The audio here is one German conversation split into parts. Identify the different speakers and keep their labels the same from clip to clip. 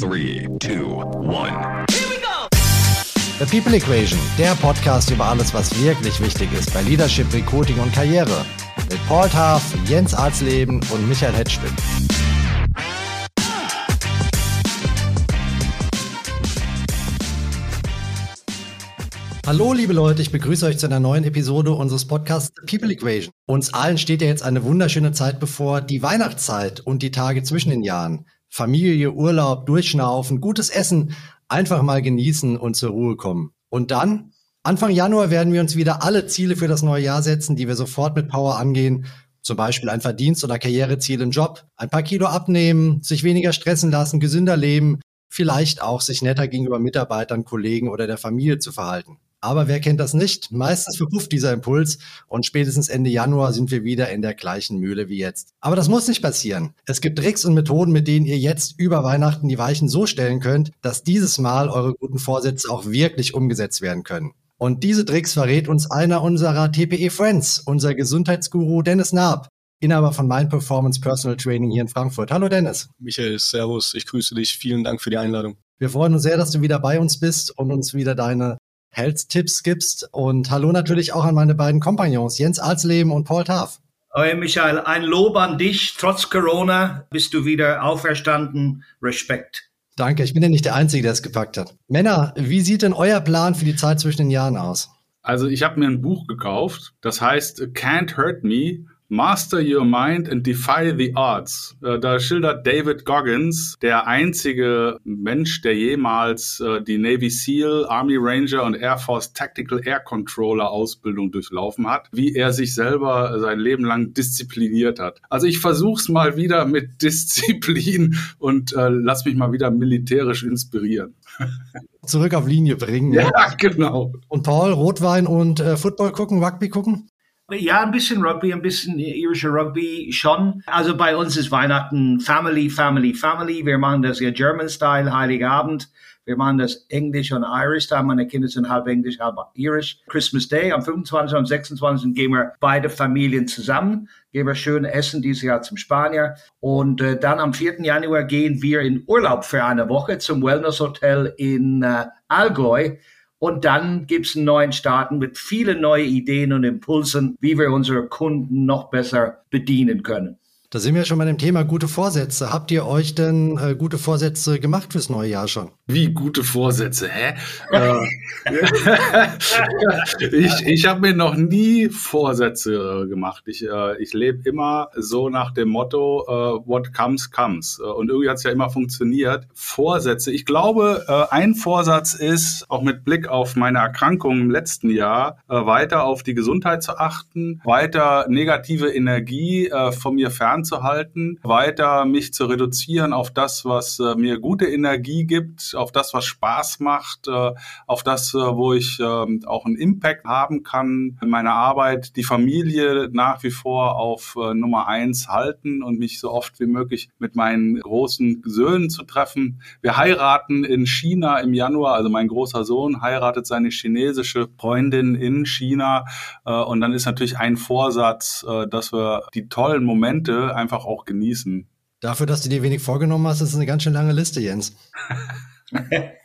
Speaker 1: Three, two, one.
Speaker 2: The People Equation, der Podcast über alles, was wirklich wichtig ist bei Leadership, Recruiting und Karriere. Mit Paul Taff, Jens Arzleben und Michael Hetschwin. Hallo liebe Leute, ich begrüße euch zu einer neuen Episode unseres Podcasts The People Equation. Uns allen steht ja jetzt eine wunderschöne Zeit bevor, die Weihnachtszeit und die Tage zwischen den Jahren. Familie, Urlaub, Durchschnaufen, gutes Essen, einfach mal genießen und zur Ruhe kommen. Und dann, Anfang Januar werden wir uns wieder alle Ziele für das neue Jahr setzen, die wir sofort mit Power angehen. Zum Beispiel ein Verdienst- oder Karriereziel im Job, ein paar Kilo abnehmen, sich weniger stressen lassen, gesünder leben, vielleicht auch sich netter gegenüber Mitarbeitern, Kollegen oder der Familie zu verhalten. Aber wer kennt das nicht? Meistens verpufft dieser Impuls und spätestens Ende Januar sind wir wieder in der gleichen Mühle wie jetzt. Aber das muss nicht passieren. Es gibt Tricks und Methoden, mit denen ihr jetzt über Weihnachten die Weichen so stellen könnt, dass dieses Mal eure guten Vorsätze auch wirklich umgesetzt werden können. Und diese Tricks verrät uns einer unserer TPE Friends, unser Gesundheitsguru Dennis Naab. Inhaber von Mind Performance Personal Training hier in Frankfurt. Hallo Dennis.
Speaker 3: Michael, Servus, ich grüße dich. Vielen Dank für die Einladung.
Speaker 2: Wir freuen uns sehr, dass du wieder bei uns bist und uns wieder deine Health-Tipps gibst. Und hallo natürlich auch an meine beiden Kompagnons, Jens Alsleben und Paul Taff.
Speaker 4: Hey Michael, ein Lob an dich. Trotz Corona bist du wieder auferstanden. Respekt.
Speaker 2: Danke, ich bin ja nicht der Einzige, der es gepackt hat. Männer, wie sieht denn euer Plan für die Zeit zwischen den Jahren aus?
Speaker 3: Also ich habe mir ein Buch gekauft, das heißt Can't Hurt Me, Master Your Mind and Defy the Odds. Äh, da schildert David Goggins, der einzige Mensch, der jemals äh, die Navy SEAL, Army Ranger und Air Force Tactical Air Controller Ausbildung durchlaufen hat, wie er sich selber sein Leben lang diszipliniert hat. Also ich versuch's mal wieder mit Disziplin und äh, lass mich mal wieder militärisch inspirieren.
Speaker 2: Zurück auf Linie bringen.
Speaker 3: Ja, ja. genau.
Speaker 2: Und Paul, Rotwein und äh, Football gucken, Rugby gucken?
Speaker 4: Ja, ein bisschen Rugby, ein bisschen irische Rugby schon. Also bei uns ist Weihnachten Family, Family, Family. Wir machen das ja German Style, Heiligabend. Wir machen das Englisch und Irish Style. Meine Kinder sind halb Englisch, halb Irisch. Christmas Day am 25. und 26. gehen wir beide Familien zusammen. Gehen wir schön essen dieses Jahr zum Spanier. Und äh, dann am 4. Januar gehen wir in Urlaub für eine Woche zum Wellness Hotel in äh, Allgäu. Und dann gibt's einen neuen Starten mit vielen neuen Ideen und Impulsen, wie wir unsere Kunden noch besser bedienen können.
Speaker 2: Da sind wir schon bei dem Thema gute Vorsätze. Habt ihr euch denn äh, gute Vorsätze gemacht fürs neue Jahr schon?
Speaker 3: Wie gute Vorsätze, hä? Äh, ich ich habe mir noch nie Vorsätze äh, gemacht. Ich, äh, ich lebe immer so nach dem Motto, äh, what comes, comes. Äh, und irgendwie hat es ja immer funktioniert. Vorsätze. Ich glaube, äh, ein Vorsatz ist, auch mit Blick auf meine Erkrankung im letzten Jahr, äh, weiter auf die Gesundheit zu achten, weiter negative Energie äh, von mir fernzuhalten, weiter mich zu reduzieren auf das, was äh, mir gute Energie gibt, auf das, was Spaß macht, äh, auf das, äh, wo ich ähm, auch einen Impact haben kann in meiner Arbeit, die Familie nach wie vor auf äh, Nummer eins halten und mich so oft wie möglich mit meinen großen Söhnen zu treffen. Wir heiraten in China im Januar, also mein großer Sohn heiratet seine chinesische Freundin in China und dann ist natürlich ein Vorsatz, dass wir die tollen Momente einfach auch genießen.
Speaker 2: Dafür, dass du dir wenig vorgenommen hast, ist es eine ganz schön lange Liste, Jens.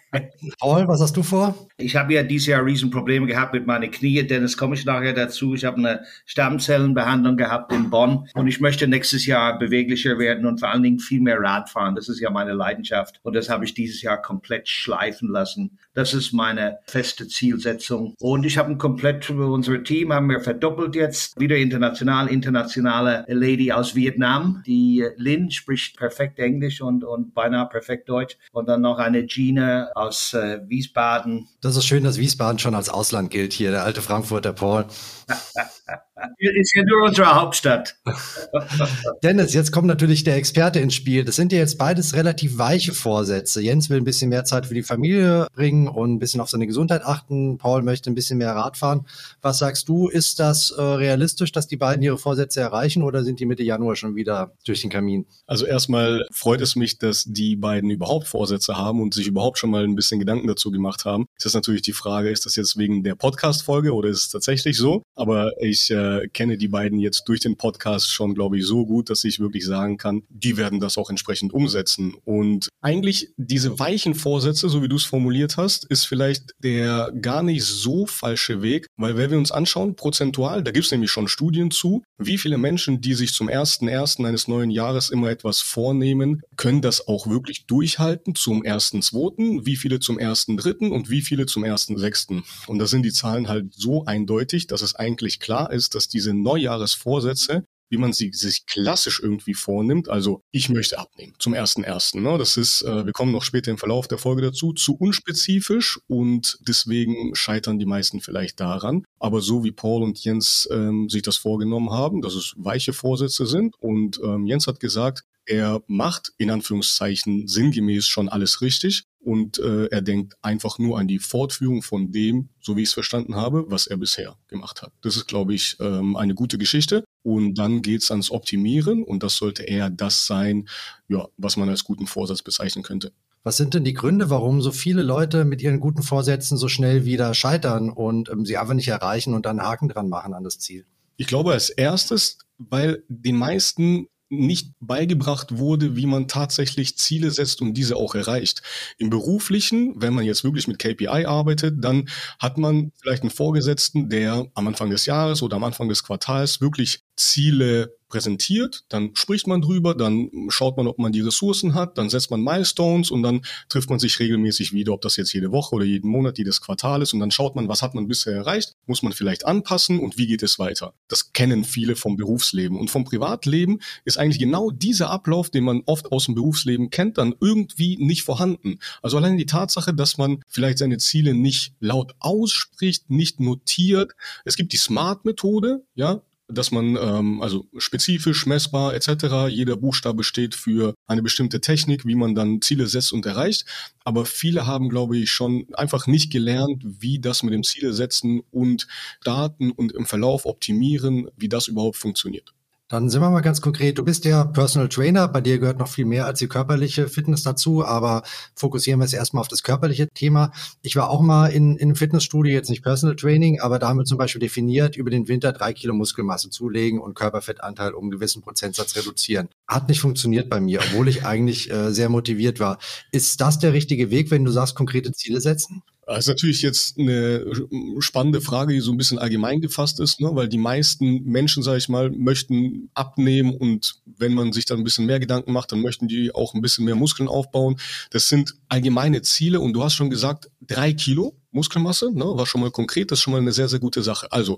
Speaker 2: Paul, was hast du vor?
Speaker 4: Ich habe ja dieses Jahr Riesenprobleme gehabt mit meinen Knie, Dennis komme ich nachher dazu. Ich habe eine Stammzellenbehandlung gehabt in Bonn und ich möchte nächstes Jahr beweglicher werden und vor allen Dingen viel mehr Rad fahren. Das ist ja meine Leidenschaft und das habe ich dieses Jahr komplett schleifen lassen. Das ist meine feste Zielsetzung und ich habe ein komplett unser Team haben wir verdoppelt jetzt wieder international internationale Lady aus Vietnam, die Lin spricht perfekt Englisch und und beinahe perfekt Deutsch und dann noch eine Gina aus äh, Wiesbaden.
Speaker 2: Das ist schön, dass Wiesbaden schon als Ausland gilt hier, der alte Frankfurter Paul.
Speaker 4: ist ja nur unsere Hauptstadt.
Speaker 2: Dennis, jetzt kommt natürlich der Experte ins Spiel. Das sind ja jetzt beides relativ weiche Vorsätze. Jens will ein bisschen mehr Zeit für die Familie bringen und ein bisschen auf seine Gesundheit achten. Paul möchte ein bisschen mehr Rad fahren. Was sagst du, ist das äh, realistisch, dass die beiden ihre Vorsätze erreichen oder sind die Mitte Januar schon wieder durch den Kamin?
Speaker 3: Also erstmal freut es mich, dass die beiden überhaupt Vorsätze haben und sich überhaupt schon mal ein bisschen Gedanken dazu gemacht haben. Es ist natürlich die Frage, ist das jetzt wegen der Podcast-Folge oder ist es tatsächlich so? Aber ich äh,
Speaker 5: äh, kenne die beiden jetzt durch den Podcast schon, glaube ich, so gut, dass ich wirklich sagen kann, die werden das auch entsprechend umsetzen. Und eigentlich diese weichen Vorsätze, so wie du es formuliert hast, ist vielleicht der gar nicht so falsche Weg, weil wenn wir uns anschauen, prozentual, da gibt es nämlich schon Studien zu, wie viele Menschen, die sich zum ersten ersten eines neuen Jahres immer etwas vornehmen, können das auch wirklich durchhalten zum ersten zweiten, wie viele zum ersten dritten und wie viele zum ersten sechsten. Und da sind die Zahlen halt so eindeutig, dass es eigentlich klar ist, dass diese Neujahresvorsätze wie man sie sich klassisch irgendwie vornimmt. Also ich möchte abnehmen zum ersten ersten. Ne? Das ist, äh, wir kommen noch später im Verlauf der Folge dazu, zu unspezifisch und deswegen scheitern die meisten vielleicht daran. Aber so wie Paul und Jens ähm, sich das vorgenommen haben, dass es weiche Vorsätze sind und ähm, Jens hat gesagt, er macht in Anführungszeichen sinngemäß schon alles richtig und äh, er denkt einfach nur an die Fortführung von dem, so wie ich es verstanden habe, was er bisher gemacht hat. Das ist, glaube ich, ähm, eine gute Geschichte. Und dann geht's ans Optimieren und das sollte eher das sein, ja, was man als guten Vorsatz bezeichnen könnte.
Speaker 2: Was sind denn die Gründe, warum so viele Leute mit ihren guten Vorsätzen so schnell wieder scheitern und ähm, sie einfach nicht erreichen und dann Haken dran machen an das Ziel?
Speaker 5: Ich glaube als erstes, weil den meisten nicht beigebracht wurde, wie man tatsächlich Ziele setzt und diese auch erreicht. Im beruflichen, wenn man jetzt wirklich mit KPI arbeitet, dann hat man vielleicht einen Vorgesetzten, der am Anfang des Jahres oder am Anfang des Quartals wirklich Ziele präsentiert, dann spricht man drüber, dann schaut man, ob man die Ressourcen hat, dann setzt man Milestones und dann trifft man sich regelmäßig wieder, ob das jetzt jede Woche oder jeden Monat, jedes Quartal ist und dann schaut man, was hat man bisher erreicht, muss man vielleicht anpassen und wie geht es weiter. Das kennen viele vom Berufsleben und vom Privatleben ist eigentlich genau dieser Ablauf, den man oft aus dem Berufsleben kennt, dann irgendwie nicht vorhanden. Also allein die Tatsache, dass man vielleicht seine Ziele nicht laut ausspricht, nicht notiert. Es gibt die Smart-Methode, ja, dass man ähm, also spezifisch, messbar etc. Jeder Buchstabe steht für eine bestimmte Technik, wie man dann Ziele setzt und erreicht. Aber viele haben, glaube ich, schon einfach nicht gelernt, wie das mit dem Ziele setzen und starten und im Verlauf optimieren, wie das überhaupt funktioniert.
Speaker 2: Dann sind wir mal ganz konkret. Du bist ja Personal Trainer. Bei dir gehört noch viel mehr als die körperliche Fitness dazu, aber fokussieren wir es erstmal auf das körperliche Thema. Ich war auch mal in, in einem Fitnessstudio, jetzt nicht Personal Training, aber da haben wir zum Beispiel definiert, über den Winter drei Kilo Muskelmasse zulegen und Körperfettanteil um einen gewissen Prozentsatz reduzieren. Hat nicht funktioniert bei mir, obwohl ich eigentlich äh, sehr motiviert war. Ist das der richtige Weg, wenn du sagst, konkrete Ziele setzen?
Speaker 5: Das ist natürlich jetzt eine spannende Frage, die so ein bisschen allgemein gefasst ist, ne? weil die meisten Menschen, sage ich mal, möchten abnehmen und wenn man sich dann ein bisschen mehr Gedanken macht, dann möchten die auch ein bisschen mehr Muskeln aufbauen. Das sind allgemeine Ziele und du hast schon gesagt, drei Kilo Muskelmasse, ne? war schon mal konkret, das ist schon mal eine sehr, sehr gute Sache. Also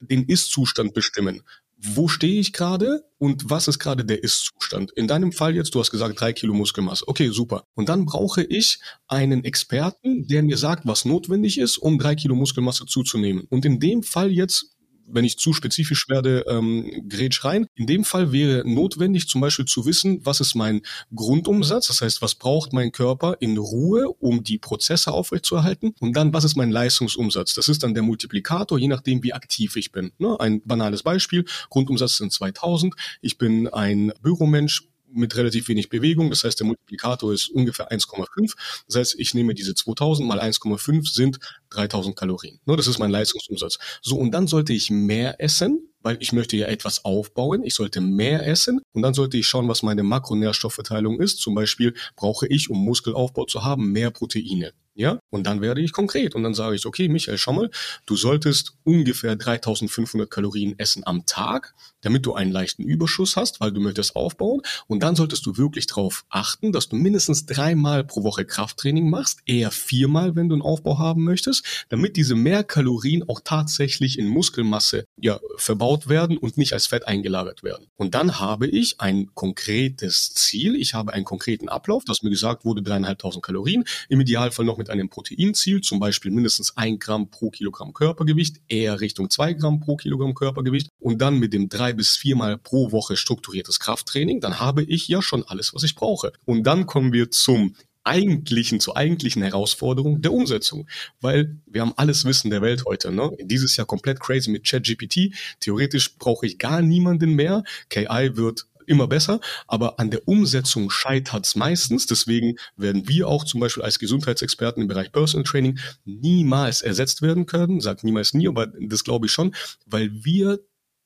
Speaker 5: den Ist-Zustand bestimmen wo stehe ich gerade und was ist gerade der Ist-Zustand. In deinem Fall jetzt, du hast gesagt, drei Kilo Muskelmasse. Okay, super. Und dann brauche ich einen Experten, der mir sagt, was notwendig ist, um drei Kilo Muskelmasse zuzunehmen. Und in dem Fall jetzt wenn ich zu spezifisch werde, ähm, grätsch rein. In dem Fall wäre notwendig zum Beispiel zu wissen, was ist mein Grundumsatz, das heißt, was braucht mein Körper in Ruhe, um die Prozesse aufrechtzuerhalten und dann, was ist mein Leistungsumsatz. Das ist dann der Multiplikator, je nachdem, wie aktiv ich bin. Ne? Ein banales Beispiel, Grundumsatz sind 2000, ich bin ein Büromensch, mit relativ wenig Bewegung. Das heißt, der Multiplikator ist ungefähr 1,5. Das heißt, ich nehme diese 2000 mal 1,5 sind 3000 Kalorien. Das ist mein Leistungsumsatz. So, und dann sollte ich mehr essen, weil ich möchte ja etwas aufbauen. Ich sollte mehr essen und dann sollte ich schauen, was meine Makronährstoffverteilung ist. Zum Beispiel brauche ich, um Muskelaufbau zu haben, mehr Proteine. Ja, und dann werde ich konkret und dann sage ich, okay, Michael, schau mal, du solltest ungefähr 3500 Kalorien essen am Tag, damit du einen leichten Überschuss hast, weil du möchtest aufbauen. Und dann solltest du wirklich darauf achten, dass du mindestens dreimal pro Woche Krafttraining machst, eher viermal, wenn du einen Aufbau haben möchtest, damit diese mehr Kalorien auch tatsächlich in Muskelmasse ja, verbaut werden und nicht als Fett eingelagert werden. Und dann habe ich ein konkretes Ziel, ich habe einen konkreten Ablauf, das mir gesagt wurde, dreieinhalbtausend Kalorien, im Idealfall noch mit einem Proteinziel, zum Beispiel mindestens ein Gramm pro Kilogramm Körpergewicht, eher Richtung zwei Gramm pro Kilogramm Körpergewicht und dann mit dem drei bis viermal pro Woche strukturiertes Krafttraining, dann habe ich ja schon alles, was ich brauche. Und dann kommen wir zum eigentlichen, zur eigentlichen Herausforderung der Umsetzung. Weil wir haben alles Wissen der Welt heute. Ne? Dieses Jahr komplett crazy mit ChatGPT. Theoretisch brauche ich gar niemanden mehr. KI wird immer besser, aber an der Umsetzung scheitert es meistens. Deswegen werden wir auch zum Beispiel als Gesundheitsexperten im Bereich Personal Training niemals ersetzt werden können. Sagt niemals nie, aber das glaube ich schon, weil wir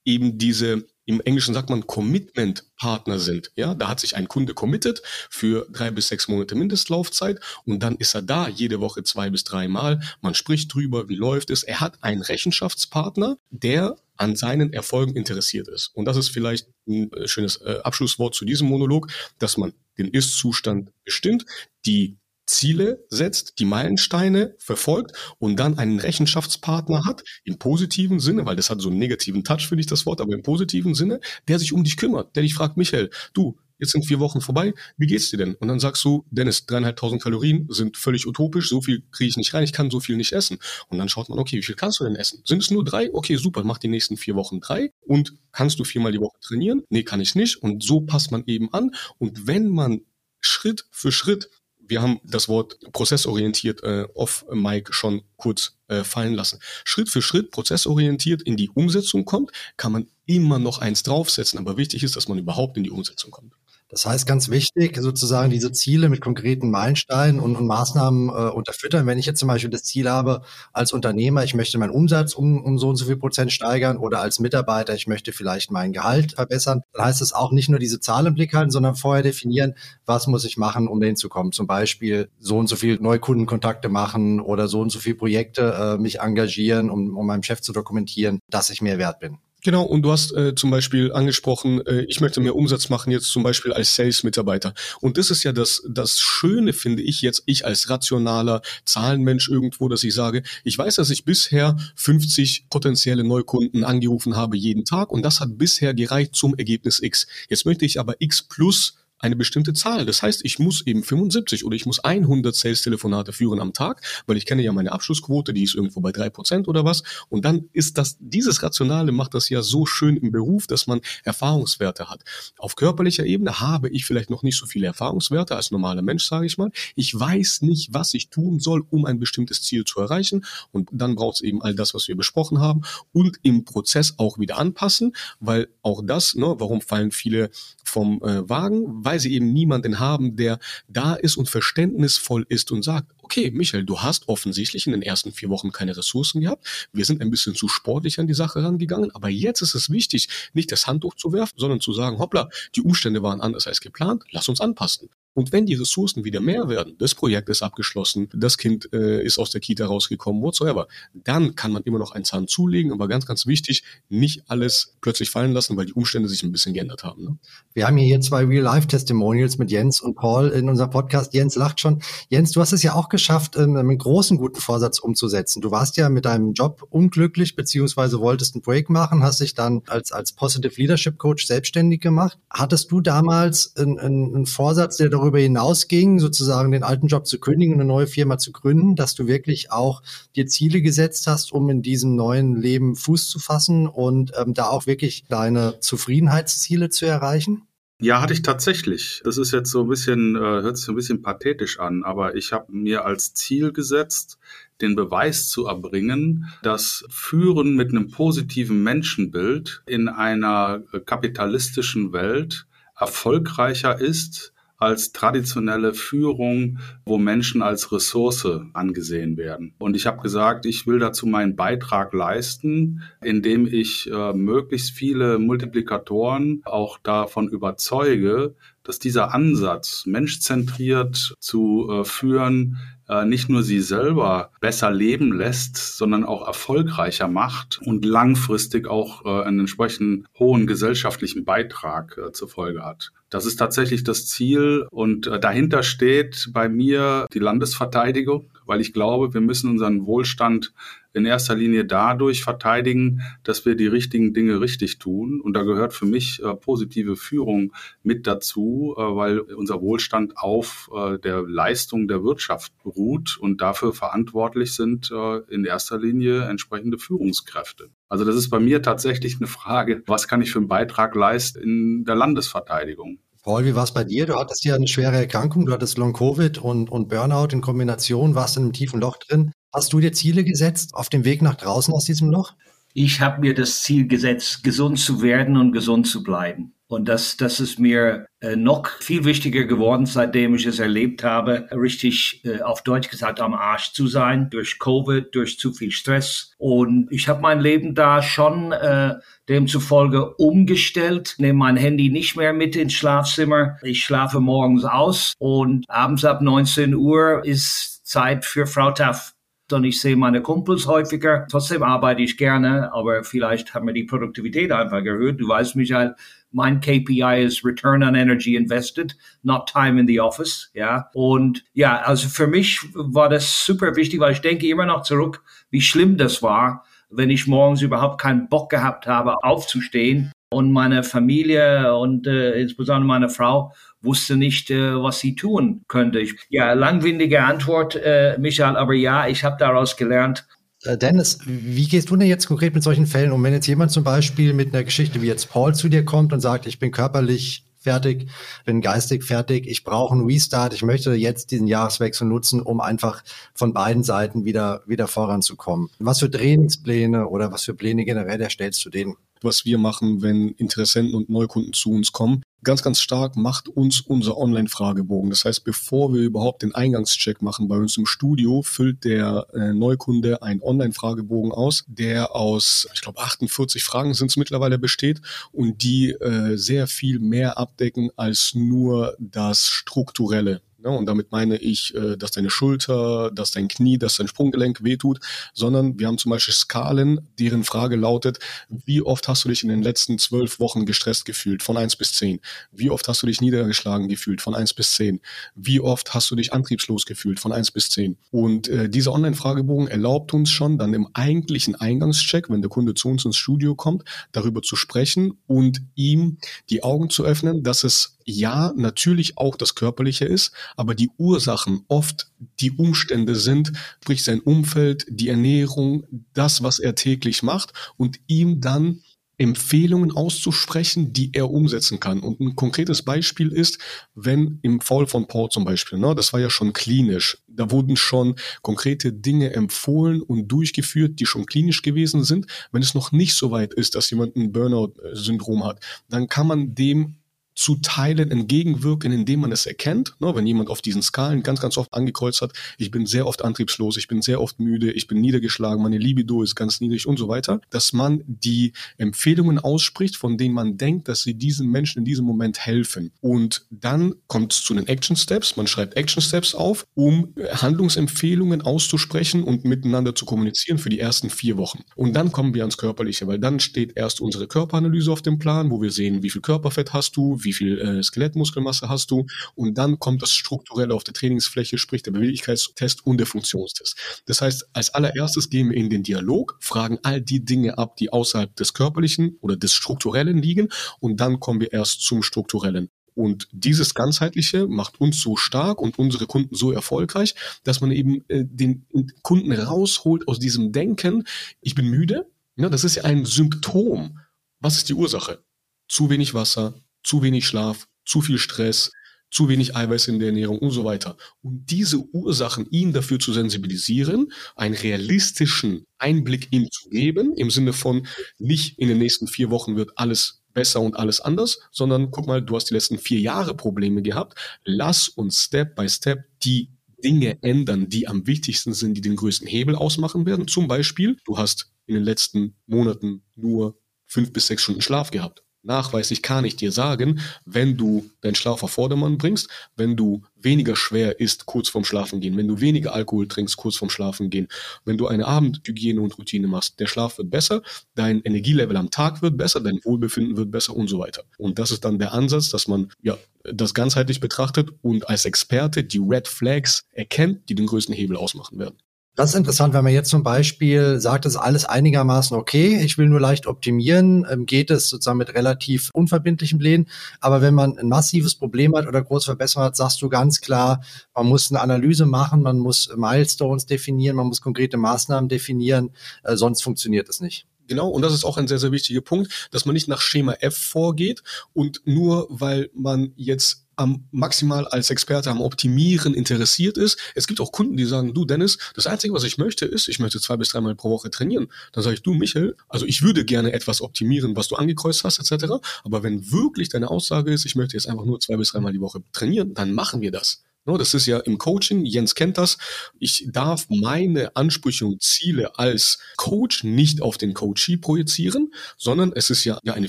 Speaker 5: eben diese im Englischen sagt man Commitment-Partner sind. Ja, da hat sich ein Kunde committed für drei bis sechs Monate Mindestlaufzeit und dann ist er da jede Woche zwei bis drei Mal. Man spricht drüber, wie läuft es. Er hat einen Rechenschaftspartner, der an seinen Erfolgen interessiert ist. Und das ist vielleicht ein äh, schönes äh, Abschlusswort zu diesem Monolog, dass man den Ist-Zustand bestimmt, die Ziele setzt, die Meilensteine verfolgt und dann einen Rechenschaftspartner hat, im positiven Sinne, weil das hat so einen negativen Touch, finde ich das Wort, aber im positiven Sinne, der sich um dich kümmert, der dich fragt, Michael, du, jetzt sind vier Wochen vorbei, wie geht's dir denn? Und dann sagst du, Dennis, dreieinhalbtausend Kalorien sind völlig utopisch, so viel kriege ich nicht rein, ich kann so viel nicht essen. Und dann schaut man, okay, wie viel kannst du denn essen? Sind es nur drei? Okay, super, mach die nächsten vier Wochen drei. Und kannst du viermal die Woche trainieren? Nee, kann ich nicht. Und so passt man eben an. Und wenn man Schritt für Schritt wir haben das Wort prozessorientiert äh, off Mike schon kurz äh, fallen lassen. Schritt für Schritt prozessorientiert in die Umsetzung kommt, kann man immer noch eins draufsetzen, aber wichtig ist, dass man überhaupt in die Umsetzung kommt.
Speaker 2: Das heißt, ganz wichtig, sozusagen diese Ziele mit konkreten Meilensteinen und, und Maßnahmen äh, unterfüttern. Wenn ich jetzt zum Beispiel das Ziel habe, als Unternehmer, ich möchte meinen Umsatz um, um so und so viel Prozent steigern oder als Mitarbeiter, ich möchte vielleicht mein Gehalt verbessern, dann heißt es auch nicht nur diese Zahl im Blick halten, sondern vorher definieren, was muss ich machen, um dahin zu kommen. Zum Beispiel so und so viel Neukundenkontakte machen oder so und so viel Projekte äh, mich engagieren, um, um meinem Chef zu dokumentieren, dass ich mehr wert bin.
Speaker 5: Genau, und du hast äh, zum Beispiel angesprochen, äh, ich möchte mehr Umsatz machen jetzt zum Beispiel als Sales-Mitarbeiter. Und das ist ja das, das Schöne, finde ich jetzt, ich als rationaler Zahlenmensch irgendwo, dass ich sage, ich weiß, dass ich bisher 50 potenzielle Neukunden angerufen habe jeden Tag und das hat bisher gereicht zum Ergebnis X. Jetzt möchte ich aber X plus eine bestimmte Zahl. Das heißt, ich muss eben 75 oder ich muss 100 Sales-Telefonate führen am Tag, weil ich kenne ja meine Abschlussquote, die ist irgendwo bei drei Prozent oder was. Und dann ist das, dieses Rationale macht das ja so schön im Beruf, dass man Erfahrungswerte hat. Auf körperlicher Ebene habe ich vielleicht noch nicht so viele Erfahrungswerte als normaler Mensch, sage ich mal. Ich weiß nicht, was ich tun soll, um ein bestimmtes Ziel zu erreichen. Und dann braucht es eben all das, was wir besprochen haben und im Prozess auch wieder anpassen, weil auch das, ne, warum fallen viele vom äh, Wagen, weil sie eben niemanden haben, der da ist und verständnisvoll ist und sagt, okay, Michael, du hast offensichtlich in den ersten vier Wochen keine Ressourcen gehabt. Wir sind ein bisschen zu sportlich an die Sache rangegangen, aber jetzt ist es wichtig, nicht das Handtuch zu werfen, sondern zu sagen, hoppla, die Umstände waren anders als geplant, lass uns anpassen. Und wenn die Ressourcen wieder mehr werden, das Projekt ist abgeschlossen, das Kind äh, ist aus der Kita rausgekommen, whatsoever, dann kann man immer noch einen Zahn zulegen, aber ganz, ganz wichtig, nicht alles plötzlich fallen lassen, weil die Umstände sich ein bisschen geändert haben. Ne?
Speaker 2: Wir haben hier zwei Real-Life-Testimonials mit Jens und Paul in unserem Podcast. Jens lacht schon. Jens, du hast es ja auch geschafft, ähm, einen großen guten Vorsatz umzusetzen. Du warst ja mit deinem Job unglücklich, beziehungsweise wolltest einen Break machen, hast dich dann als, als Positive Leadership Coach selbstständig gemacht. Hattest du damals einen, einen Vorsatz, der darüber darüber hinausging, sozusagen den alten Job zu kündigen und eine neue Firma zu gründen, dass du wirklich auch dir Ziele gesetzt hast, um in diesem neuen Leben Fuß zu fassen und ähm, da auch wirklich deine Zufriedenheitsziele zu erreichen?
Speaker 3: Ja, hatte ich tatsächlich. Das ist jetzt so ein bisschen, äh, hört sich so ein bisschen pathetisch an, aber ich habe mir als Ziel gesetzt, den Beweis zu erbringen, dass Führen mit einem positiven Menschenbild in einer kapitalistischen Welt erfolgreicher ist als traditionelle Führung, wo Menschen als Ressource angesehen werden. Und ich habe gesagt, ich will dazu meinen Beitrag leisten, indem ich äh, möglichst viele Multiplikatoren auch davon überzeuge, dass dieser Ansatz, menschzentriert zu äh, führen, äh, nicht nur sie selber besser leben lässt, sondern auch erfolgreicher macht und langfristig auch äh, einen entsprechend hohen gesellschaftlichen Beitrag äh, zur Folge hat. Das ist tatsächlich das Ziel und dahinter steht bei mir die Landesverteidigung, weil ich glaube, wir müssen unseren Wohlstand in erster Linie dadurch verteidigen, dass wir die richtigen Dinge richtig tun. Und da gehört für mich äh, positive Führung mit dazu, äh, weil unser Wohlstand auf äh, der Leistung der Wirtschaft beruht und dafür verantwortlich sind äh, in erster Linie entsprechende Führungskräfte. Also das ist bei mir tatsächlich eine Frage, was kann ich für einen Beitrag leisten in der Landesverteidigung?
Speaker 2: Paul, wie war es bei dir? Du hattest ja eine schwere Erkrankung, du hattest Long-Covid und, und Burnout in Kombination, warst in einem tiefen Loch drin. Hast du dir Ziele gesetzt auf dem Weg nach draußen aus diesem Loch?
Speaker 4: Ich habe mir das Ziel gesetzt, gesund zu werden und gesund zu bleiben. Und das, das ist mir äh, noch viel wichtiger geworden, seitdem ich es erlebt habe, richtig äh, auf Deutsch gesagt am Arsch zu sein, durch Covid, durch zu viel Stress. Und ich habe mein Leben da schon äh, demzufolge umgestellt, nehme mein Handy nicht mehr mit ins Schlafzimmer. Ich schlafe morgens aus und abends ab 19 Uhr ist Zeit für Frau Taff und ich sehe meine Kumpels häufiger. Trotzdem arbeite ich gerne, aber vielleicht hat mir die Produktivität einfach erhöht. Du weißt, Michael, mein KPI ist Return on Energy Invested, not Time in the Office. Ja, und ja, also für mich war das super wichtig, weil ich denke immer noch zurück, wie schlimm das war, wenn ich morgens überhaupt keinen Bock gehabt habe, aufzustehen und meine Familie und äh, insbesondere meine Frau wusste nicht, äh, was sie tun könnte. Ich, ja, langwindige Antwort, äh, Michael, aber ja, ich habe daraus gelernt.
Speaker 2: Äh, Dennis, wie gehst du denn jetzt konkret mit solchen Fällen um? Wenn jetzt jemand zum Beispiel mit einer Geschichte wie jetzt Paul zu dir kommt und sagt, ich bin körperlich fertig, bin geistig fertig, ich brauche einen Restart, ich möchte jetzt diesen Jahreswechsel nutzen, um einfach von beiden Seiten wieder, wieder voranzukommen. Was für Trainingspläne oder was für Pläne generell erstellst du denen?
Speaker 5: Was wir machen, wenn Interessenten und Neukunden zu uns kommen. Ganz, ganz stark macht uns unser Online-Fragebogen. Das heißt, bevor wir überhaupt den Eingangscheck machen bei uns im Studio, füllt der äh, Neukunde einen Online-Fragebogen aus, der aus, ich glaube, 48 Fragen sind es mittlerweile besteht und die äh, sehr viel mehr abdecken als nur das Strukturelle. Ne? Und damit meine ich, äh, dass deine Schulter, dass dein Knie, dass dein Sprunggelenk wehtut, sondern wir haben zum Beispiel Skalen, deren Frage lautet, wie oft hast du dich in den letzten zwölf Wochen gestresst gefühlt, von eins bis zehn? Wie oft hast du dich niedergeschlagen gefühlt, von eins bis zehn? Wie oft hast du dich antriebslos gefühlt, von eins bis zehn? Und äh, dieser Online-Fragebogen erlaubt uns schon dann im eigentlichen Eingangscheck, wenn der Kunde zu uns ins Studio kommt, darüber zu sprechen und ihm die Augen zu öffnen, dass es ja, natürlich auch das Körperliche ist, aber die Ursachen oft die Umstände sind, sprich sein Umfeld, die Ernährung, das, was er täglich macht und ihm dann Empfehlungen auszusprechen, die er umsetzen kann. Und ein konkretes Beispiel ist, wenn im Fall von Paul zum Beispiel, ne, das war ja schon klinisch, da wurden schon konkrete Dinge empfohlen und durchgeführt, die schon klinisch gewesen sind. Wenn es noch nicht so weit ist, dass jemand ein Burnout-Syndrom hat, dann kann man dem zu Teilen entgegenwirken, indem man es erkennt. Ne, wenn jemand auf diesen Skalen ganz, ganz oft angekreuzt hat, ich bin sehr oft antriebslos, ich bin sehr oft müde, ich bin niedergeschlagen, meine Libido ist ganz niedrig und so weiter, dass man die Empfehlungen ausspricht, von denen man denkt, dass sie diesen Menschen in diesem Moment helfen. Und dann kommt es zu den Action Steps. Man schreibt Action Steps auf, um Handlungsempfehlungen auszusprechen und miteinander zu kommunizieren für die ersten vier Wochen. Und dann kommen wir ans Körperliche, weil dann steht erst unsere Körperanalyse auf dem Plan, wo wir sehen, wie viel Körperfett hast du, wie viel äh, Skelettmuskelmasse hast du und dann kommt das Strukturelle auf der Trainingsfläche, sprich der Beweglichkeitstest und der Funktionstest. Das heißt, als allererstes gehen wir in den Dialog, fragen all die Dinge ab, die außerhalb des Körperlichen oder des Strukturellen liegen und dann kommen wir erst zum Strukturellen. Und dieses Ganzheitliche macht uns so stark und unsere Kunden so erfolgreich, dass man eben äh, den Kunden rausholt aus diesem Denken, ich bin müde. Ja, das ist ja ein Symptom. Was ist die Ursache? Zu wenig Wasser, zu wenig Schlaf, zu viel Stress, zu wenig Eiweiß in der Ernährung und so weiter. Und diese Ursachen, ihn dafür zu sensibilisieren, einen realistischen Einblick ihm zu geben, im Sinne von nicht in den nächsten vier Wochen wird alles besser und alles anders, sondern guck mal, du hast die letzten vier Jahre Probleme gehabt. Lass uns Step by Step die Dinge ändern, die am wichtigsten sind, die den größten Hebel ausmachen werden. Zum Beispiel, du hast in den letzten Monaten nur fünf bis sechs Stunden Schlaf gehabt nachweislich kann ich dir sagen, wenn du deinen Schlaf auf Vordermann bringst, wenn du weniger schwer isst kurz vorm Schlafen gehen, wenn du weniger Alkohol trinkst kurz vorm Schlafen gehen, wenn du eine Abendhygiene und Routine machst, der Schlaf wird besser, dein Energielevel am Tag wird besser, dein Wohlbefinden wird besser und so weiter. Und das ist dann der Ansatz, dass man ja das ganzheitlich betrachtet und als Experte die Red Flags erkennt, die den größten Hebel ausmachen werden.
Speaker 2: Das ist interessant, wenn man jetzt zum Beispiel sagt, es ist alles einigermaßen okay, ich will nur leicht optimieren, ähm, geht es sozusagen mit relativ unverbindlichen Plänen. Aber wenn man ein massives Problem hat oder große Verbesserungen hat, sagst du ganz klar, man muss eine Analyse machen, man muss Milestones definieren, man muss konkrete Maßnahmen definieren, äh, sonst funktioniert es nicht.
Speaker 5: Genau, und das ist auch ein sehr, sehr wichtiger Punkt, dass man nicht nach Schema F vorgeht und nur weil man jetzt am maximal als Experte am Optimieren interessiert ist. Es gibt auch Kunden, die sagen, du Dennis, das Einzige, was ich möchte, ist, ich möchte zwei bis dreimal pro Woche trainieren. Dann sage ich, du Michael, also ich würde gerne etwas optimieren, was du angekreuzt hast, etc. Aber wenn wirklich deine Aussage ist, ich möchte jetzt einfach nur zwei bis dreimal die Woche trainieren, dann machen wir das. No, das ist ja im Coaching, Jens kennt das. Ich darf meine Ansprüche und Ziele als Coach nicht auf den Coachee projizieren, sondern es ist ja eine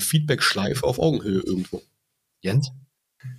Speaker 5: Feedback-Schleife auf Augenhöhe irgendwo.
Speaker 2: Jens?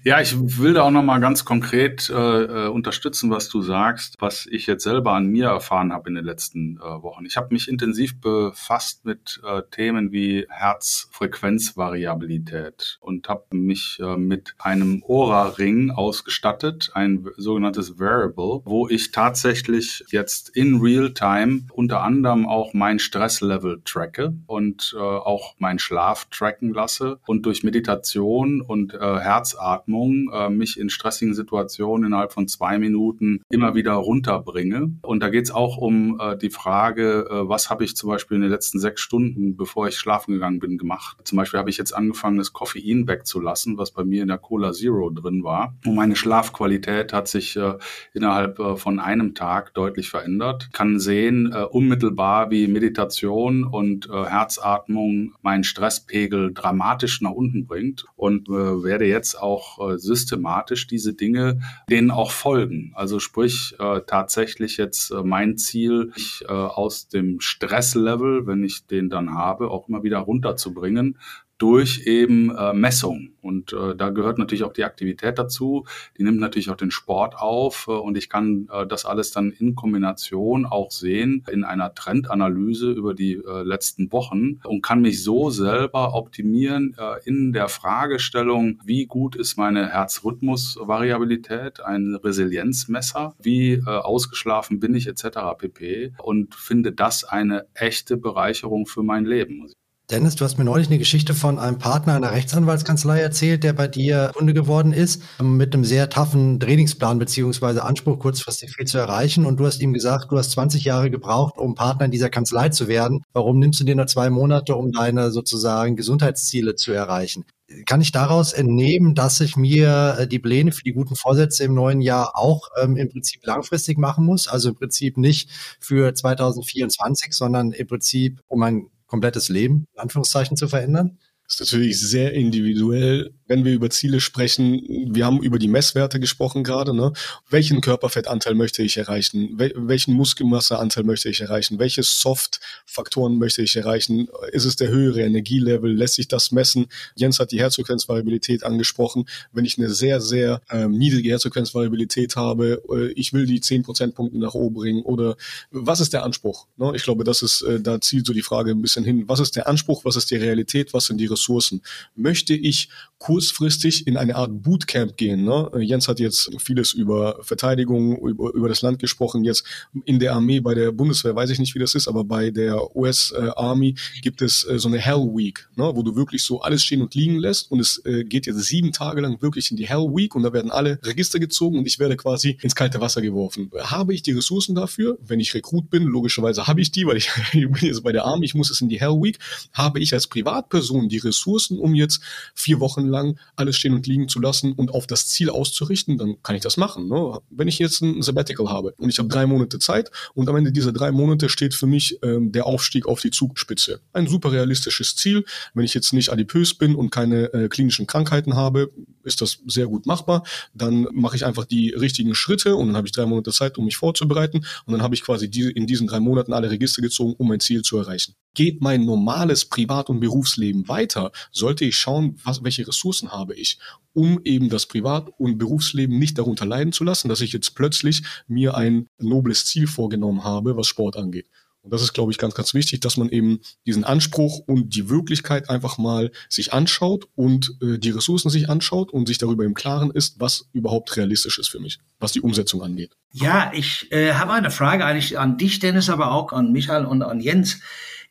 Speaker 3: Ja, ich will da auch nochmal ganz konkret äh, äh, unterstützen, was du sagst, was ich jetzt selber an mir erfahren habe in den letzten äh, Wochen. Ich habe mich intensiv befasst mit äh, Themen wie Herzfrequenzvariabilität und habe mich äh, mit einem Ora-Ring ausgestattet, ein sogenanntes Variable, wo ich tatsächlich jetzt in Real-Time unter anderem auch mein Stresslevel tracke und äh, auch meinen Schlaf tracken lasse und durch Meditation und äh, Herzatmung Atmung äh, mich in stressigen Situationen innerhalb von zwei Minuten immer wieder runterbringe. Und da geht es auch um äh, die Frage, äh, was habe ich zum Beispiel in den letzten sechs Stunden, bevor ich schlafen gegangen bin, gemacht. Zum Beispiel habe ich jetzt angefangen, das Koffein wegzulassen, was bei mir in der Cola Zero drin war. Und meine Schlafqualität hat sich äh, innerhalb äh, von einem Tag deutlich verändert. Kann sehen, äh, unmittelbar wie Meditation und Herzatmung meinen Stresspegel dramatisch nach unten bringt und werde jetzt auch auch äh, systematisch diese Dinge denen auch folgen. Also sprich äh, tatsächlich jetzt äh, mein Ziel, mich äh, aus dem Stresslevel, wenn ich den dann habe, auch immer wieder runterzubringen durch eben äh, Messung. Und äh, da gehört natürlich auch die Aktivität dazu. Die nimmt natürlich auch den Sport auf äh, und ich kann äh, das alles dann in Kombination auch sehen in einer Trendanalyse über die äh, letzten Wochen und kann mich so selber optimieren äh, in der Fragestellung, wie gut ist meine Herzrhythmusvariabilität, ein Resilienzmesser, wie äh, ausgeschlafen bin ich etc. pp. Und finde das eine echte Bereicherung für mein Leben.
Speaker 2: Dennis, du hast mir neulich eine Geschichte von einem Partner einer Rechtsanwaltskanzlei erzählt, der bei dir Kunde geworden ist, mit einem sehr taffen Trainingsplan beziehungsweise Anspruch, kurzfristig viel zu erreichen. Und du hast ihm gesagt, du hast 20 Jahre gebraucht, um Partner in dieser Kanzlei zu werden. Warum nimmst du dir nur zwei Monate, um deine sozusagen Gesundheitsziele zu erreichen? Kann ich daraus entnehmen, dass ich mir äh, die Pläne für die guten Vorsätze im neuen Jahr auch ähm, im Prinzip langfristig machen muss? Also im Prinzip nicht für 2024, sondern im Prinzip um ein komplettes Leben, in Anführungszeichen, zu verändern?
Speaker 5: Das ist natürlich sehr individuell wenn wir über Ziele sprechen, wir haben über die Messwerte gesprochen gerade, ne? Welchen Körperfettanteil möchte ich erreichen? Wel welchen Muskelmasseanteil möchte ich erreichen? Welche Soft-Faktoren möchte ich erreichen? Ist es der höhere Energielevel? Lässt sich das messen? Jens hat die Herzfrequenzvariabilität angesprochen. Wenn ich eine sehr, sehr ähm, niedrige Herzfrequenzvariabilität habe, äh, ich will die 10 Prozentpunkte nach oben bringen oder was ist der Anspruch? Ne? Ich glaube, das ist, äh, da zielt so die Frage ein bisschen hin. Was ist der Anspruch? Was ist die Realität? Was sind die Ressourcen? Möchte ich kurzfristig in eine Art Bootcamp gehen. Ne? Jens hat jetzt vieles über Verteidigung, über, über das Land gesprochen. Jetzt in der Armee, bei der Bundeswehr, weiß ich nicht, wie das ist, aber bei der US äh, Army gibt es äh, so eine Hell Week, ne? wo du wirklich so alles stehen und liegen lässt. Und es äh, geht jetzt sieben Tage lang wirklich in die Hell Week und da werden alle Register gezogen und ich werde quasi ins kalte Wasser geworfen. Habe ich die Ressourcen dafür? Wenn ich Rekrut bin, logischerweise habe ich die, weil ich, ich bin jetzt bei der Army, ich muss es in die Hell Week. Habe ich als Privatperson die Ressourcen, um jetzt vier Wochen lang lang alles stehen und liegen zu lassen und auf das Ziel auszurichten, dann kann ich das machen. Ne? Wenn ich jetzt ein Sabbatical habe und ich habe drei Monate Zeit und am Ende dieser drei Monate steht für mich ähm, der Aufstieg auf die Zugspitze. Ein super realistisches Ziel. Wenn ich jetzt nicht adipös bin und keine äh, klinischen Krankheiten habe, ist das sehr gut machbar. Dann mache ich einfach die richtigen Schritte und dann habe ich drei Monate Zeit, um mich vorzubereiten und dann habe ich quasi die, in diesen drei Monaten alle Register gezogen, um mein Ziel zu erreichen. Geht mein normales Privat- und Berufsleben weiter, sollte ich schauen, was, welche Ressourcen habe ich, um eben das Privat- und Berufsleben nicht darunter leiden zu lassen, dass ich jetzt plötzlich mir ein nobles Ziel vorgenommen habe, was Sport angeht. Und das ist, glaube ich, ganz, ganz wichtig, dass man eben diesen Anspruch und die Wirklichkeit einfach mal sich anschaut und äh, die Ressourcen sich anschaut und sich darüber im Klaren ist, was überhaupt realistisch ist für mich, was die Umsetzung angeht.
Speaker 4: Ja, ich äh, habe eine Frage eigentlich an dich, Dennis, aber auch an Michael und an Jens.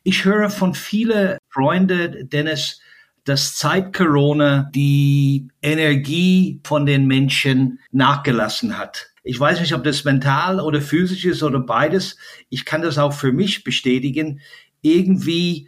Speaker 4: Ich höre von vielen Freunden, Dennis, dass seit Corona die Energie von den Menschen nachgelassen hat. Ich weiß nicht, ob das mental oder physisch ist oder beides. Ich kann das auch für mich bestätigen. Irgendwie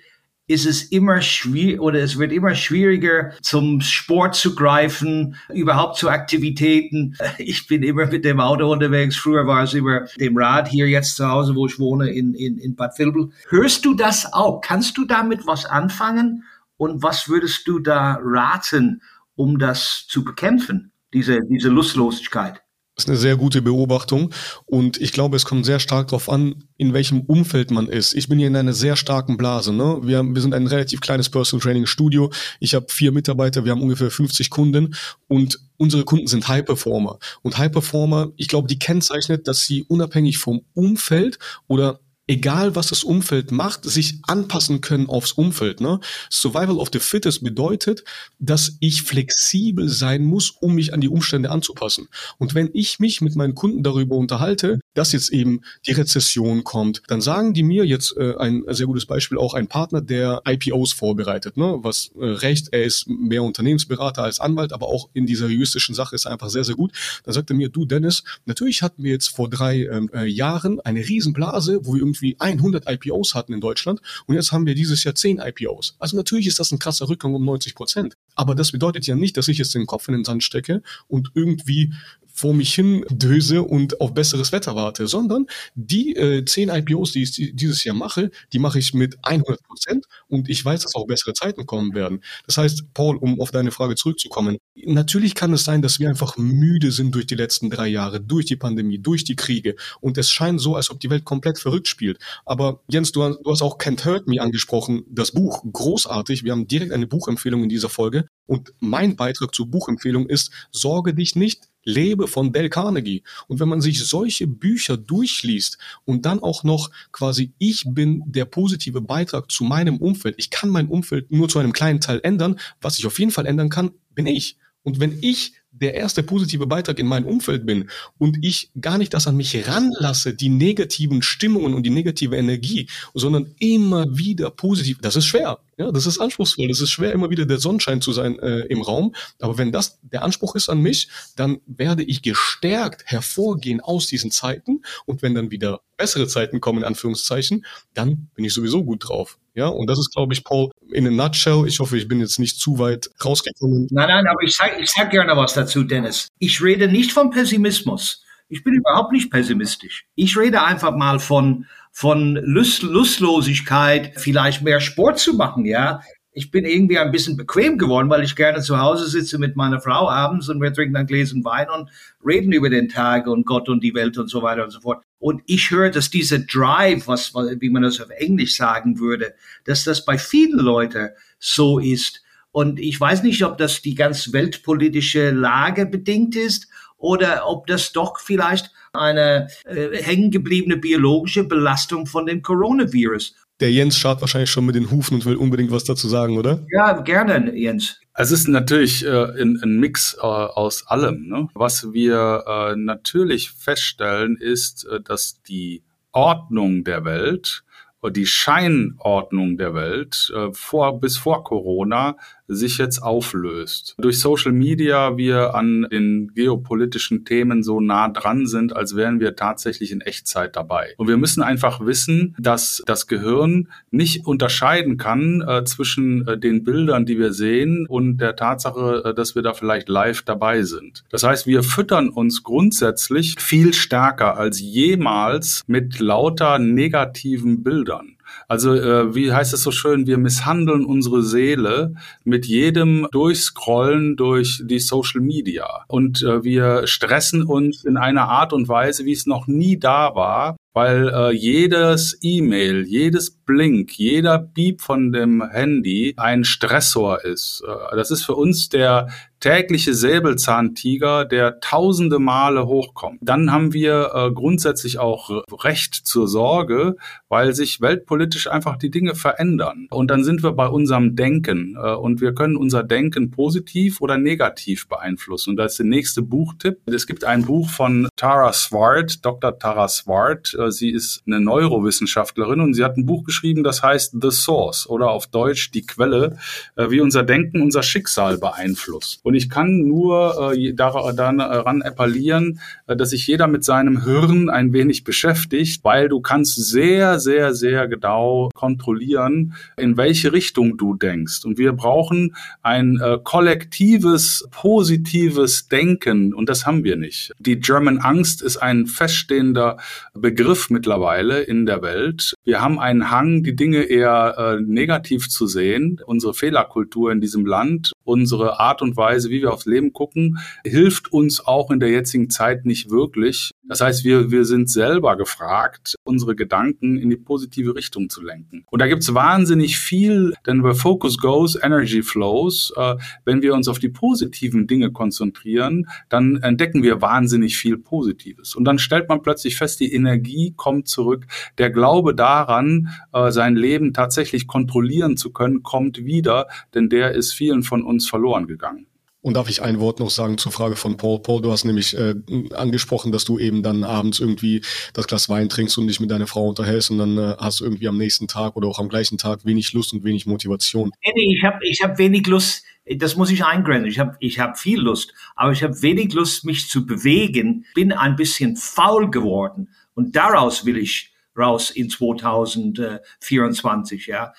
Speaker 4: ist es immer schwierig oder es wird immer schwieriger zum Sport zu greifen, überhaupt zu Aktivitäten. Ich bin immer mit dem Auto unterwegs. Früher war es über dem Rad hier jetzt zu Hause, wo ich wohne in, in, in Bad Vilbel. Hörst du das auch? Kannst du damit was anfangen? Und was würdest du da raten, um das zu bekämpfen, diese, diese Lustlosigkeit?
Speaker 5: Das ist eine sehr gute Beobachtung und ich glaube, es kommt sehr stark darauf an, in welchem Umfeld man ist. Ich bin hier in einer sehr starken Blase. Ne? Wir, wir sind ein relativ kleines Personal Training Studio. Ich habe vier Mitarbeiter, wir haben ungefähr 50 Kunden und unsere Kunden sind High Performer. Und High Performer, ich glaube, die kennzeichnet, dass sie unabhängig vom Umfeld oder egal was das Umfeld macht, sich anpassen können aufs Umfeld. Ne? Survival of the Fittest bedeutet, dass ich flexibel sein muss, um mich an die Umstände anzupassen. Und wenn ich mich mit meinen Kunden darüber unterhalte, dass jetzt eben die Rezession kommt, dann sagen die mir jetzt äh, ein sehr gutes Beispiel auch ein Partner, der IPOs vorbereitet, ne? was äh, recht, er ist mehr Unternehmensberater als Anwalt, aber auch in dieser juristischen Sache ist er einfach sehr, sehr gut. Dann sagt er mir, du Dennis, natürlich hatten wir jetzt vor drei ähm, äh, Jahren eine Riesenblase, wo wir irgendwie irgendwie 100 IPOs hatten in Deutschland und jetzt haben wir dieses Jahr 10 IPOs. Also natürlich ist das ein krasser Rückgang um 90 Prozent. Aber das bedeutet ja nicht, dass ich jetzt den Kopf in den Sand stecke und irgendwie vor mich hin döse und auf besseres Wetter warte, sondern die äh, zehn IPOs, die ich dieses Jahr mache, die mache ich mit 100 Prozent und ich weiß, dass auch bessere Zeiten kommen werden. Das heißt, Paul, um auf deine Frage zurückzukommen, natürlich kann es sein, dass wir einfach müde sind durch die letzten drei Jahre, durch die Pandemie, durch die Kriege und es scheint so, als ob die Welt komplett verrückt spielt. Aber Jens, du, du hast auch Can't Hurt Me angesprochen, das Buch, großartig. Wir haben direkt eine Buchempfehlung in dieser Folge und mein Beitrag zur Buchempfehlung ist, sorge dich nicht, lebe von Dale Carnegie. Und wenn man sich solche Bücher durchliest und dann auch noch quasi, ich bin der positive Beitrag zu meinem Umfeld, ich kann mein Umfeld nur zu einem kleinen Teil ändern, was ich auf jeden Fall ändern kann, bin ich. Und wenn ich der erste positive Beitrag in meinem Umfeld bin und ich gar nicht das an mich ranlasse, die negativen Stimmungen und die negative Energie, sondern immer wieder positiv, das ist schwer. Ja, das ist anspruchsvoll. Das ist schwer, immer wieder der Sonnenschein zu sein äh, im Raum. Aber wenn das der Anspruch ist an mich, dann werde ich gestärkt hervorgehen aus diesen Zeiten. Und wenn dann wieder bessere Zeiten kommen, in Anführungszeichen, dann bin ich sowieso gut drauf. Ja, und das ist, glaube ich, Paul, in a nutshell. Ich hoffe, ich bin jetzt nicht zu weit rausgekommen.
Speaker 4: Nein, nein, aber ich sage ich sag gerne was dazu, Dennis. Ich rede nicht von Pessimismus. Ich bin überhaupt nicht pessimistisch. Ich rede einfach mal von, von Lust, Lustlosigkeit, vielleicht mehr Sport zu machen, ja. Ich bin irgendwie ein bisschen bequem geworden, weil ich gerne zu Hause sitze mit meiner Frau abends und wir trinken ein Gläschen Wein und reden über den Tag und Gott und die Welt und so weiter und so fort. Und ich höre, dass dieser Drive, was, wie man das auf Englisch sagen würde, dass das bei vielen Leuten so ist. Und ich weiß nicht, ob das die ganz weltpolitische Lage bedingt ist oder ob das doch vielleicht eine äh, hängengebliebene biologische Belastung von dem Coronavirus.
Speaker 5: Der Jens schaut wahrscheinlich schon mit den Hufen und will unbedingt was dazu sagen, oder?
Speaker 4: Ja, gerne, Jens.
Speaker 3: Es ist natürlich äh, ein, ein Mix äh, aus allem. Ne? Was wir äh, natürlich feststellen, ist, äh, dass die Ordnung der Welt die Scheinordnung der Welt äh, vor, bis vor Corona sich jetzt auflöst. Durch Social Media wir an den geopolitischen Themen so nah dran sind, als wären wir tatsächlich in Echtzeit dabei. Und wir müssen einfach wissen, dass das Gehirn nicht unterscheiden kann äh, zwischen äh, den Bildern, die wir sehen und der Tatsache, äh, dass wir da vielleicht live dabei sind. Das heißt, wir füttern uns grundsätzlich viel stärker als jemals mit lauter negativen Bildern. Also äh, wie heißt es so schön, wir misshandeln unsere Seele mit jedem Durchscrollen durch die Social Media. Und äh, wir stressen uns in einer Art und Weise, wie es noch nie da war, weil äh, jedes E-Mail, jedes Blink, jeder Beep von dem Handy ein Stressor ist. Äh, das ist für uns der tägliche Säbelzahntiger, der tausende Male hochkommt. Dann haben wir äh, grundsätzlich auch Recht zur Sorge, weil sich weltpolitisch einfach die Dinge verändern. Und dann sind wir bei unserem Denken äh, und wir können unser Denken positiv oder negativ beeinflussen. Und da ist der nächste Buchtipp. Es gibt ein Buch von Tara Swart, Dr. Tara Swart, Äh, sie ist eine Neurowissenschaftlerin und sie hat ein Buch geschrieben, das heißt The Source oder auf Deutsch die Quelle, äh, wie unser Denken unser Schicksal beeinflusst. Und ich kann nur äh, daran appellieren, dass sich jeder mit seinem Hirn ein wenig beschäftigt, weil du kannst sehr, sehr, sehr genau kontrollieren, in welche Richtung du denkst. Und wir brauchen ein kollektives, positives Denken und das haben wir nicht. Die German Angst ist ein feststehender Begriff mittlerweile in der Welt. Wir haben einen Hang, die Dinge eher äh, negativ zu sehen. Unsere Fehlerkultur in diesem Land, unsere Art und Weise, wie wir aufs Leben gucken, hilft uns auch in der jetzigen Zeit nicht wirklich. Das heißt, wir, wir sind selber gefragt, unsere Gedanken in die positive Richtung zu lenken. Und da gibt's wahnsinnig viel, denn where focus goes, energy flows. Äh, wenn wir uns auf die positiven Dinge konzentrieren, dann entdecken wir wahnsinnig viel Positives. Und dann stellt man plötzlich fest, die Energie kommt zurück. Der Glaube daran, äh, sein Leben tatsächlich kontrollieren zu können, kommt wieder, denn der ist vielen von uns verloren gegangen.
Speaker 5: Und darf ich ein Wort noch sagen zur Frage von Paul? Paul, du hast nämlich äh, angesprochen, dass du eben dann abends irgendwie das Glas Wein trinkst und dich mit deiner Frau unterhältst und dann äh, hast du irgendwie am nächsten Tag oder auch am gleichen Tag wenig Lust und wenig Motivation.
Speaker 4: Nee, nee, ich habe ich hab wenig Lust, das muss ich eingrenzen. Ich habe ich hab viel Lust, aber ich habe wenig Lust, mich zu bewegen, bin ein bisschen faul geworden und daraus will ich raus in 2024, ja.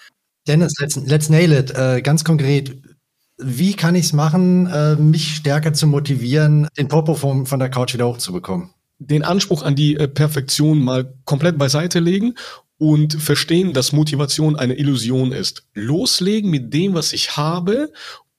Speaker 2: Dennis, let's, let's nail it. Äh, ganz konkret, wie kann ich es machen, äh, mich stärker zu motivieren, den Popo von, von der Couch wieder hochzubekommen?
Speaker 5: Den Anspruch an die äh, Perfektion mal komplett beiseite legen und verstehen, dass Motivation eine Illusion ist. Loslegen mit dem, was ich habe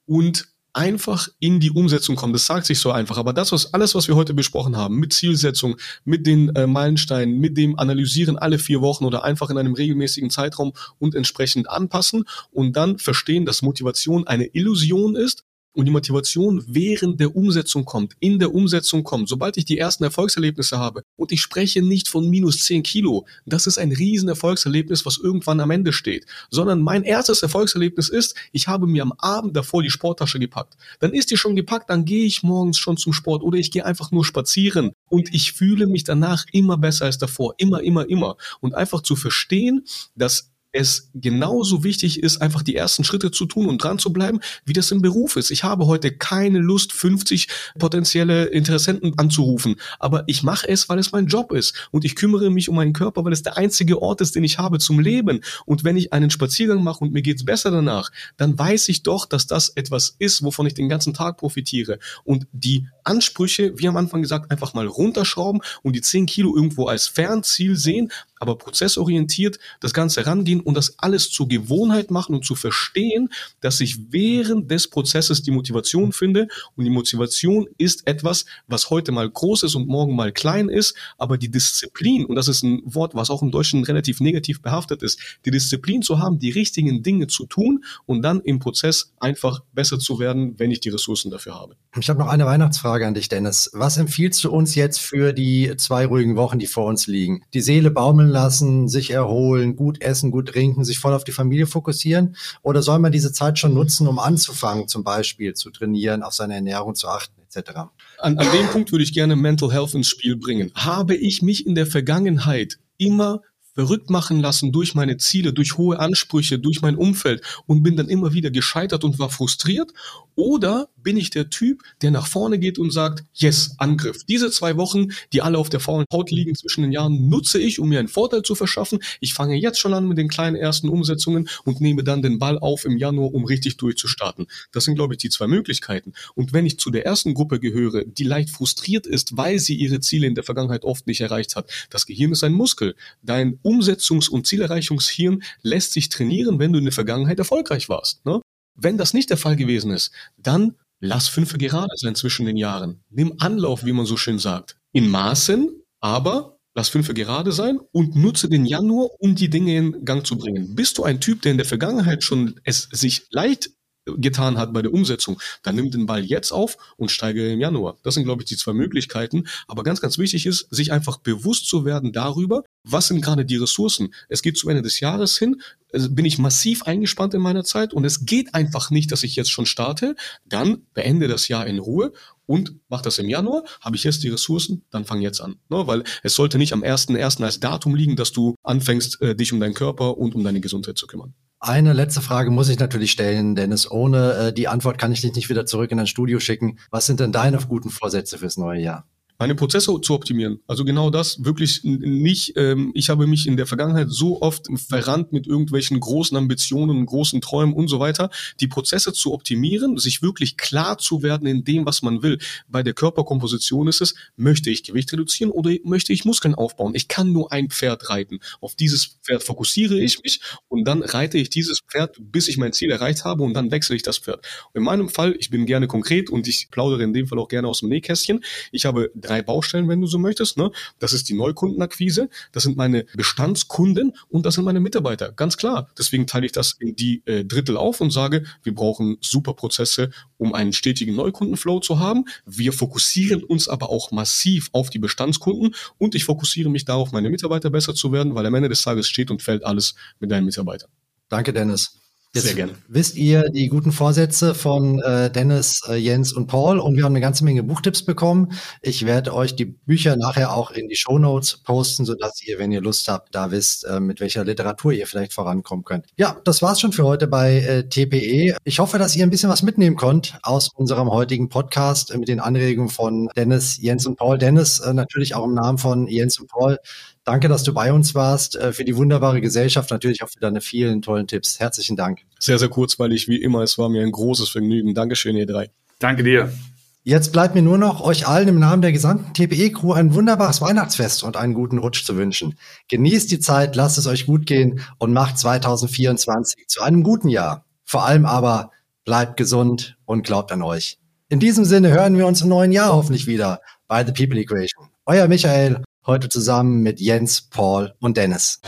Speaker 5: und einfach in die Umsetzung kommen. Das sagt sich so einfach, aber das, was alles, was wir heute besprochen haben, mit Zielsetzung, mit den äh, Meilensteinen, mit dem Analysieren alle vier Wochen oder einfach in einem regelmäßigen Zeitraum und entsprechend anpassen und dann verstehen, dass Motivation eine Illusion ist und die Motivation während der Umsetzung kommt, in der Umsetzung kommt, sobald ich die ersten Erfolgserlebnisse habe und ich spreche nicht von minus 10 Kilo, das ist ein riesen Erfolgserlebnis, was irgendwann am Ende steht, sondern mein erstes Erfolgserlebnis ist, ich habe mir am Abend davor die Sporttasche gepackt. Dann ist die schon gepackt, dann gehe ich morgens schon zum Sport oder ich gehe einfach nur spazieren und ich fühle mich danach immer besser als davor, immer, immer, immer. Und einfach zu verstehen, dass es genauso wichtig ist, einfach die ersten Schritte zu tun und dran zu bleiben, wie das im Beruf ist. Ich habe heute keine Lust, 50 potenzielle Interessenten anzurufen, aber ich mache es, weil es mein Job ist und ich kümmere mich um meinen Körper, weil es der einzige Ort ist, den ich habe zum Leben. Und wenn ich einen Spaziergang mache und mir geht's besser danach, dann weiß ich doch, dass das etwas ist, wovon ich den ganzen Tag profitiere. Und die Ansprüche, wie am Anfang gesagt, einfach mal runterschrauben und die 10 Kilo irgendwo als Fernziel sehen, aber prozessorientiert das Ganze rangehen und das alles zur Gewohnheit machen und zu verstehen, dass ich während des Prozesses die Motivation finde und die Motivation ist etwas, was heute mal groß ist und morgen mal klein ist, aber die Disziplin, und das ist ein Wort, was auch im Deutschen relativ negativ behaftet ist, die Disziplin zu haben, die richtigen Dinge zu tun und dann im Prozess einfach besser zu werden, wenn ich die Ressourcen dafür habe.
Speaker 2: Ich habe noch eine Weihnachtsfrage an dich, Dennis. Was empfiehlst du uns jetzt für die zwei ruhigen Wochen, die vor uns liegen? Die Seele baumeln lassen, sich erholen, gut essen, gut trinken, sich voll auf die Familie fokussieren? Oder soll man diese Zeit schon nutzen, um anzufangen, zum Beispiel zu trainieren, auf seine Ernährung zu achten, etc.?
Speaker 5: An, an dem Punkt würde ich gerne Mental Health ins Spiel bringen. Habe ich mich in der Vergangenheit immer verrückt machen lassen durch meine Ziele, durch hohe Ansprüche, durch mein Umfeld und bin dann immer wieder gescheitert und war frustriert? Oder bin ich der Typ, der nach vorne geht und sagt, yes, Angriff. Diese zwei Wochen, die alle auf der faulen Haut liegen zwischen den Jahren, nutze ich, um mir einen Vorteil zu verschaffen. Ich fange jetzt schon an mit den kleinen ersten Umsetzungen und nehme dann den Ball auf im Januar, um richtig durchzustarten. Das sind, glaube ich, die zwei Möglichkeiten. Und wenn ich zu der ersten Gruppe gehöre, die leicht frustriert ist, weil sie ihre Ziele in der Vergangenheit oft nicht erreicht hat, das Gehirn ist ein Muskel. Dein Umsetzungs- und Zielerreichungshirn lässt sich trainieren, wenn du in der Vergangenheit erfolgreich warst. Ne? Wenn das nicht der Fall gewesen ist, dann lass fünf gerade sein zwischen den Jahren. Nimm Anlauf, wie man so schön sagt. In Maßen, aber lass fünf gerade sein und nutze den Januar, um die Dinge in Gang zu bringen. Bist du ein Typ, der in der Vergangenheit schon es sich leicht getan hat bei der Umsetzung, dann nimm den Ball jetzt auf und steige im Januar. Das sind, glaube ich, die zwei Möglichkeiten. Aber ganz, ganz wichtig ist, sich einfach bewusst zu werden darüber, was sind gerade die Ressourcen. Es geht zu Ende des Jahres hin, also bin ich massiv eingespannt in meiner Zeit und es geht einfach nicht, dass ich jetzt schon starte. Dann beende das Jahr in Ruhe und mach das im Januar. Habe ich jetzt die Ressourcen, dann fang jetzt an. Ne? Weil es sollte nicht am 1.1. als Datum liegen, dass du anfängst, äh, dich um deinen Körper und um deine Gesundheit zu kümmern.
Speaker 2: Eine letzte Frage muss ich natürlich stellen, Dennis. Ohne äh, die Antwort kann ich dich nicht wieder zurück in dein Studio schicken. Was sind denn deine guten Vorsätze fürs neue Jahr?
Speaker 5: Meine Prozesse zu optimieren. Also genau das wirklich nicht. Ähm, ich habe mich in der Vergangenheit so oft verrannt mit irgendwelchen großen Ambitionen, großen Träumen und so weiter, die Prozesse zu optimieren, sich wirklich klar zu werden in dem, was man will. Bei der Körperkomposition ist es, möchte ich Gewicht reduzieren oder möchte ich Muskeln aufbauen? Ich kann nur ein Pferd reiten. Auf dieses Pferd fokussiere ich mich und dann reite ich dieses Pferd, bis ich mein Ziel erreicht habe und dann wechsle ich das Pferd. in meinem Fall, ich bin gerne konkret und ich plaudere in dem Fall auch gerne aus dem Nähkästchen. Ich habe drei Baustellen, wenn du so möchtest. Ne? Das ist die Neukundenakquise, das sind meine Bestandskunden und das sind meine Mitarbeiter. Ganz klar. Deswegen teile ich das in die äh, Drittel auf und sage, wir brauchen super Prozesse, um einen stetigen Neukundenflow zu haben. Wir fokussieren uns aber auch massiv auf die Bestandskunden und ich fokussiere mich darauf, meine Mitarbeiter besser zu werden, weil am Ende des Tages steht und fällt alles mit deinen Mitarbeitern.
Speaker 2: Danke, Dennis.
Speaker 5: Jetzt Sehr gerne.
Speaker 2: Wisst ihr die guten Vorsätze von äh, Dennis, äh, Jens und Paul und wir haben eine ganze Menge Buchtipps bekommen. Ich werde euch die Bücher nachher auch in die Show Notes posten, sodass ihr, wenn ihr Lust habt, da wisst, äh, mit welcher Literatur ihr vielleicht vorankommen könnt. Ja, das war's schon für heute bei äh, TPE. Ich hoffe, dass ihr ein bisschen was mitnehmen könnt aus unserem heutigen Podcast äh, mit den Anregungen von Dennis, Jens und Paul. Dennis äh, natürlich auch im Namen von Jens und Paul Danke, dass du bei uns warst, äh, für die wunderbare Gesellschaft, natürlich auch für deine vielen tollen Tipps. Herzlichen Dank.
Speaker 5: Sehr, sehr kurzweilig, wie immer. Es war mir ein großes Vergnügen. Dankeschön, ihr drei.
Speaker 3: Danke dir.
Speaker 2: Jetzt bleibt mir nur noch, euch allen im Namen der gesamten TPE-Crew ein wunderbares Weihnachtsfest und einen guten Rutsch zu wünschen. Genießt die Zeit, lasst es euch gut gehen und macht 2024 zu einem guten Jahr. Vor allem aber bleibt gesund und glaubt an euch. In diesem Sinne hören wir uns im neuen Jahr hoffentlich wieder bei The People Equation. Euer Michael heute zusammen mit Jens, Paul und Dennis.